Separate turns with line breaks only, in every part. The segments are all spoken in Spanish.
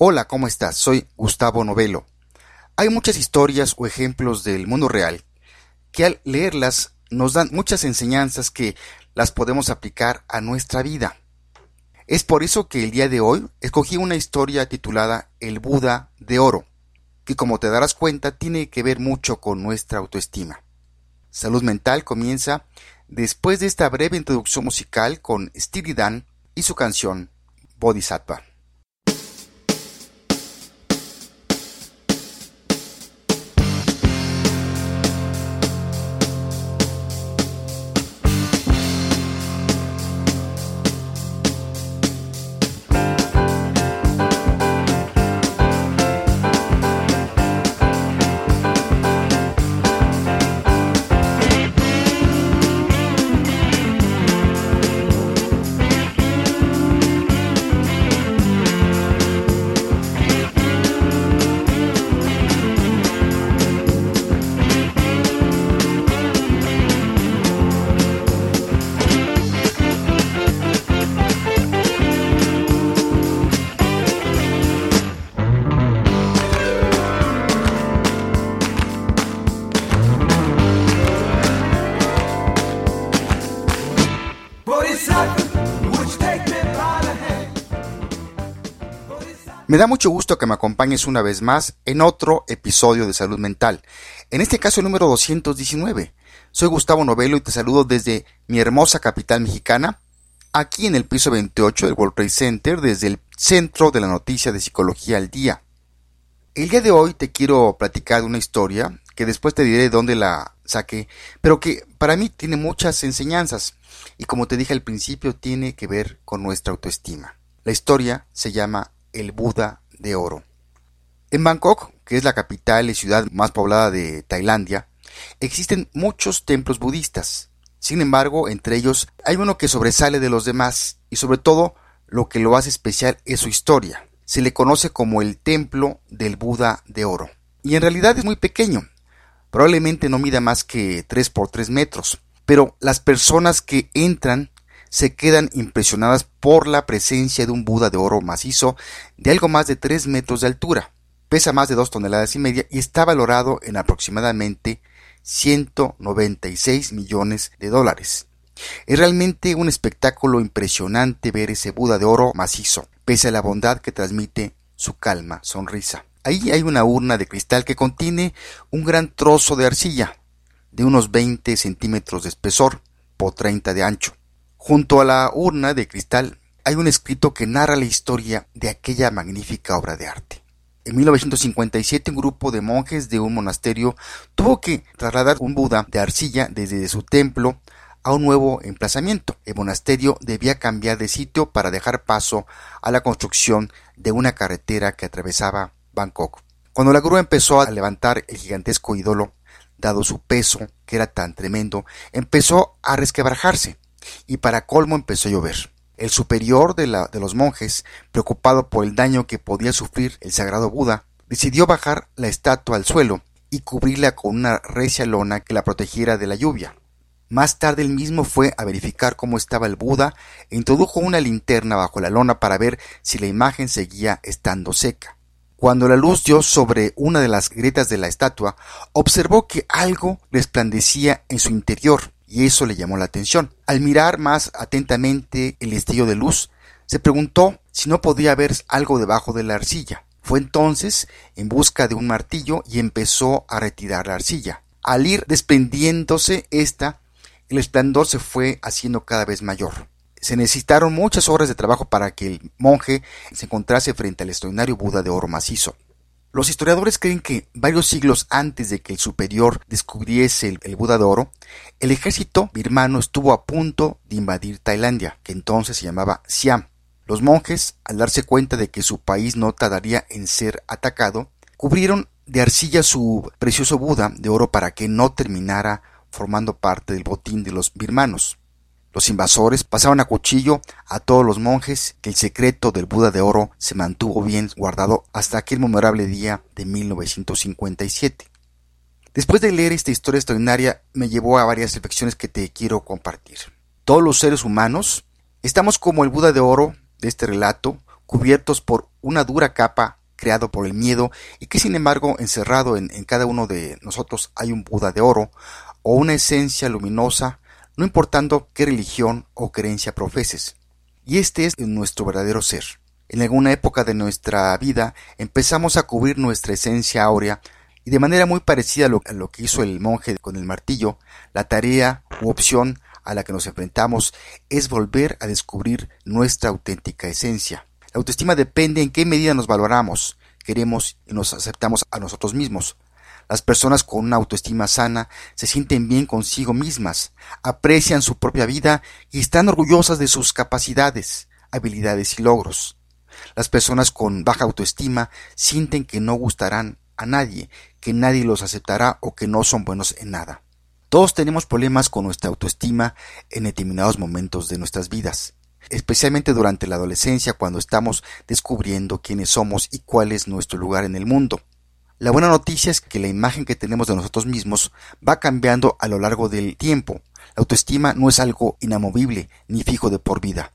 Hola, ¿cómo estás? Soy Gustavo Novelo. Hay muchas historias o ejemplos del mundo real que al leerlas nos dan muchas enseñanzas que las podemos aplicar a nuestra vida. Es por eso que el día de hoy escogí una historia titulada El Buda de Oro, que como te darás cuenta tiene que ver mucho con nuestra autoestima. Salud Mental comienza después de esta breve introducción musical con Steely Dan y su canción Bodhisattva. Me da mucho gusto que me acompañes una vez más en otro episodio de Salud Mental, en este caso el número 219. Soy Gustavo Novelo y te saludo desde mi hermosa capital mexicana, aquí en el piso 28 del World Trade Center, desde el centro de la noticia de Psicología al Día. El día de hoy te quiero platicar una historia que después te diré dónde la saqué, pero que para mí tiene muchas enseñanzas y como te dije al principio tiene que ver con nuestra autoestima. La historia se llama el Buda de Oro. En Bangkok, que es la capital y ciudad más poblada de Tailandia, existen muchos templos budistas. Sin embargo, entre ellos hay uno que sobresale de los demás y sobre todo lo que lo hace especial es su historia. Se le conoce como el templo del Buda de Oro. Y en realidad es muy pequeño. Probablemente no mida más que 3 por 3 metros. Pero las personas que entran se quedan impresionadas por la presencia de un Buda de oro macizo de algo más de 3 metros de altura. Pesa más de 2 toneladas y media y está valorado en aproximadamente 196 millones de dólares. Es realmente un espectáculo impresionante ver ese Buda de oro macizo, pese a la bondad que transmite su calma sonrisa. Ahí hay una urna de cristal que contiene un gran trozo de arcilla, de unos 20 centímetros de espesor por 30 de ancho. Junto a la urna de cristal hay un escrito que narra la historia de aquella magnífica obra de arte. En 1957 un grupo de monjes de un monasterio tuvo que trasladar un Buda de arcilla desde su templo a un nuevo emplazamiento. El monasterio debía cambiar de sitio para dejar paso a la construcción de una carretera que atravesaba Bangkok. Cuando la grúa empezó a levantar el gigantesco ídolo, dado su peso, que era tan tremendo, empezó a resquebrajarse y para colmo empezó a llover. El superior de, la, de los monjes, preocupado por el daño que podía sufrir el sagrado Buda, decidió bajar la estatua al suelo y cubrirla con una recia lona que la protegiera de la lluvia. Más tarde él mismo fue a verificar cómo estaba el Buda e introdujo una linterna bajo la lona para ver si la imagen seguía estando seca. Cuando la luz dio sobre una de las grietas de la estatua, observó que algo resplandecía en su interior y eso le llamó la atención. Al mirar más atentamente el destello de luz, se preguntó si no podía ver algo debajo de la arcilla. Fue entonces en busca de un martillo y empezó a retirar la arcilla. Al ir desprendiéndose esta, el esplendor se fue haciendo cada vez mayor. Se necesitaron muchas horas de trabajo para que el monje se encontrase frente al extraordinario Buda de oro macizo. Los historiadores creen que varios siglos antes de que el superior descubriese el, Buda de oro, el ejército birmano estuvo a punto de invadir Tailandia, que entonces se llamaba Siam. Los monjes, al darse cuenta de que su país no tardaría en ser atacado, cubrieron de arcilla su precioso Buda de oro para que no terminara formando parte del botín de los birmanos. Los invasores pasaban a cuchillo a todos los monjes que el secreto del Buda de oro se mantuvo bien guardado hasta aquel memorable día de 1957. Después de leer esta historia extraordinaria me llevó a varias reflexiones que te quiero compartir. Todos los seres humanos estamos como el Buda de oro de este relato, cubiertos por una dura capa creado por el miedo y que sin embargo encerrado en, en cada uno de nosotros hay un Buda de oro o una esencia luminosa, no importando qué religión o creencia profeses. Y este es nuestro verdadero ser. En alguna época de nuestra vida empezamos a cubrir nuestra esencia áurea y de manera muy parecida a lo, a lo, que hizo el monje con el martillo, la tarea u opción a la que nos enfrentamos es volver a descubrir nuestra auténtica esencia. La autoestima depende en qué medida nos valoramos, queremos y nos aceptamos a nosotros mismos. Las personas con una autoestima sana se sienten bien consigo mismas, aprecian su propia vida y están orgullosas de sus capacidades, habilidades y logros. Las personas con baja autoestima sienten que no gustarán a nadie, que nadie los aceptará o que no son buenos en nada. Todos tenemos problemas con nuestra autoestima en determinados momentos de nuestras vidas, especialmente durante la adolescencia cuando estamos descubriendo quiénes somos y cuál es nuestro lugar en el mundo. La buena noticia es que la imagen que tenemos de nosotros mismos va cambiando a lo largo del tiempo. La autoestima no es algo inamovible ni fijo de por vida.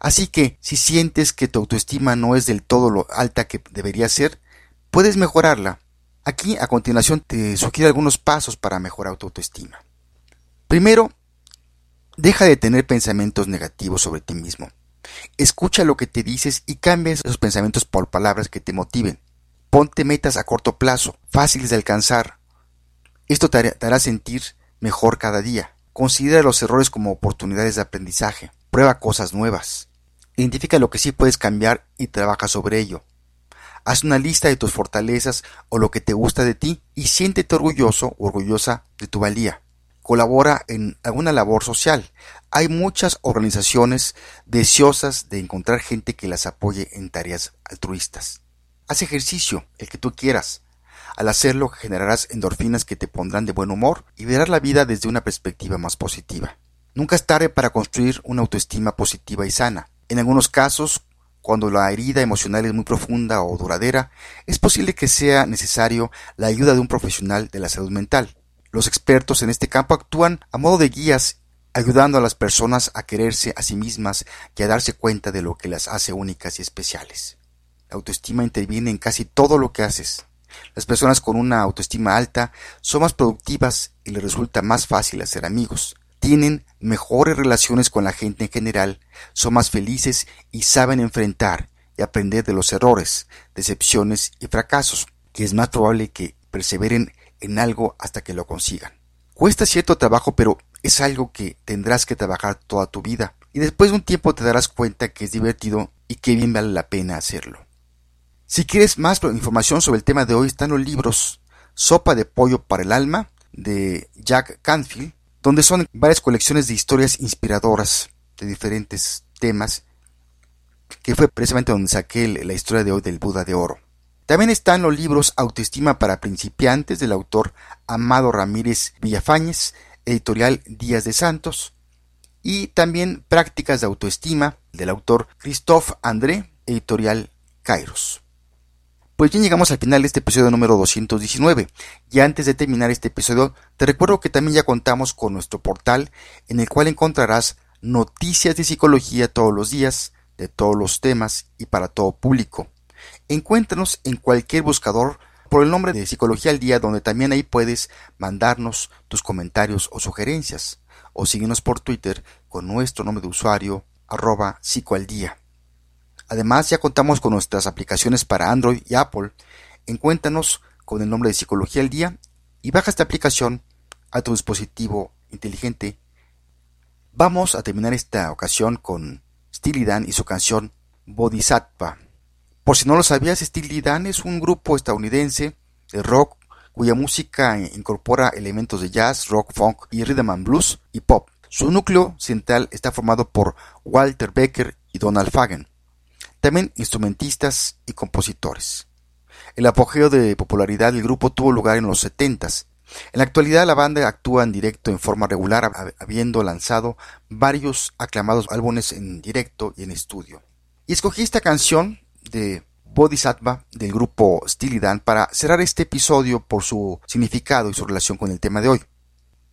Así que, si sientes que tu autoestima no es del todo lo alta que debería ser, puedes mejorarla. Aquí, a continuación, te sugiero algunos pasos para mejorar tu autoestima. Primero, deja de tener pensamientos negativos sobre ti mismo. Escucha lo que te dices y cambia esos pensamientos por palabras que te motiven. Ponte metas a corto plazo, fáciles de alcanzar. Esto te hará sentir mejor cada día. Considera los errores como oportunidades de aprendizaje. Prueba cosas nuevas. Identifica lo que sí puedes cambiar y trabaja sobre ello. Haz una lista de tus fortalezas o lo que te gusta de ti y siéntete orgulloso o orgullosa de tu valía. Colabora en alguna labor social. Hay muchas organizaciones deseosas de encontrar gente que las apoye en tareas altruistas. Haz ejercicio, el que tú quieras. Al hacerlo generarás endorfinas que te pondrán de buen humor y verás la vida desde una perspectiva más positiva. Nunca es tarde para construir una autoestima positiva y sana. En algunos casos, cuando la herida emocional es muy profunda o duradera, es posible que sea necesario la ayuda de un profesional de la salud mental. Los expertos en este campo actúan a modo de guías, ayudando a las personas a quererse a sí mismas y a darse cuenta de lo que las hace únicas y especiales. La autoestima interviene en casi todo lo que haces. Las personas con una autoestima alta son más productivas y les resulta más fácil hacer amigos tienen mejores relaciones con la gente en general, son más felices y saben enfrentar y aprender de los errores, decepciones y fracasos, que es más probable que perseveren en algo hasta que lo consigan. Cuesta cierto trabajo, pero es algo que tendrás que trabajar toda tu vida, y después de un tiempo te darás cuenta que es divertido y que bien vale la pena hacerlo. Si quieres más información sobre el tema de hoy están los libros Sopa de Pollo para el Alma de Jack Canfield donde son varias colecciones de historias inspiradoras de diferentes temas, que fue precisamente donde saqué la historia de hoy del Buda de Oro. También están los libros Autoestima para principiantes del autor Amado Ramírez Villafañez, editorial Díaz de Santos, y también Prácticas de Autoestima del autor Christophe André, editorial Kairos. Pues bien llegamos al final de este episodio número 219. Y antes de terminar este episodio, te recuerdo que también ya contamos con nuestro portal en el cual encontrarás noticias de psicología todos los días, de todos los temas y para todo público. Encuéntranos en cualquier buscador por el nombre de Psicología al Día, donde también ahí puedes mandarnos tus comentarios o sugerencias. O síguenos por Twitter con nuestro nombre de usuario, arroba psicoaldía. Además, ya contamos con nuestras aplicaciones para Android y Apple. Encuéntranos con el nombre de Psicología al Día y baja esta aplicación a tu dispositivo inteligente. Vamos a terminar esta ocasión con Steely Dan y su canción Bodhisattva. Por si no lo sabías, Steely Dan es un grupo estadounidense de rock cuya música incorpora elementos de jazz, rock, funk y rhythm and blues y pop. Su núcleo central está formado por Walter Becker y Donald Fagen también instrumentistas y compositores. El apogeo de popularidad del grupo tuvo lugar en los setentas. En la actualidad la banda actúa en directo en forma regular, habiendo lanzado varios aclamados álbumes en directo y en estudio. Y escogí esta canción de Bodhisattva del grupo Steely Dan para cerrar este episodio por su significado y su relación con el tema de hoy.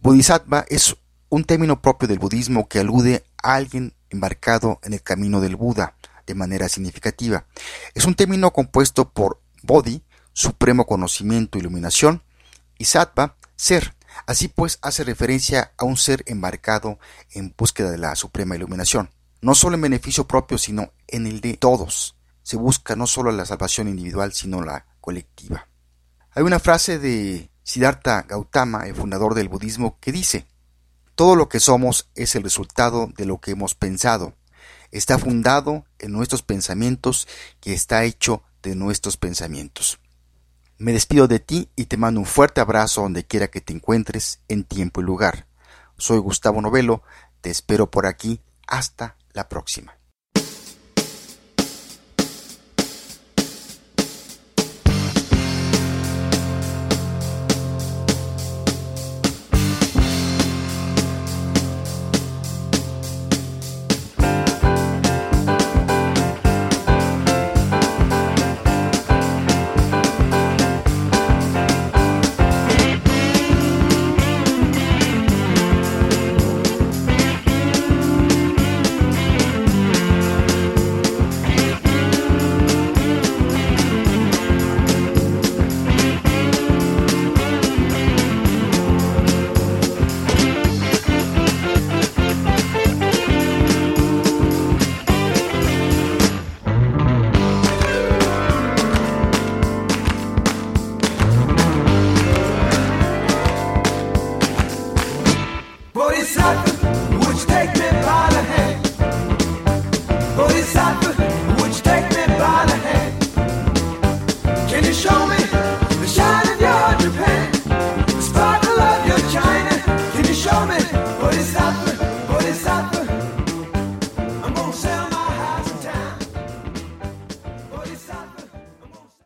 Bodhisattva es un término propio del budismo que alude a alguien embarcado en el camino del Buda, de manera significativa. Es un término compuesto por Bodhi, supremo conocimiento, iluminación, y Sattva, ser. Así pues, hace referencia a un ser embarcado en búsqueda de la suprema iluminación, no solo en beneficio propio, sino en el de todos. Se busca no solo la salvación individual, sino la colectiva. Hay una frase de Siddhartha Gautama, el fundador del budismo, que dice, todo lo que somos es el resultado de lo que hemos pensado. Está fundado en nuestros pensamientos que está hecho de nuestros pensamientos. Me despido de ti y te mando un fuerte abrazo donde quiera que te encuentres en tiempo y lugar. Soy Gustavo Novelo, te espero por aquí. Hasta la próxima.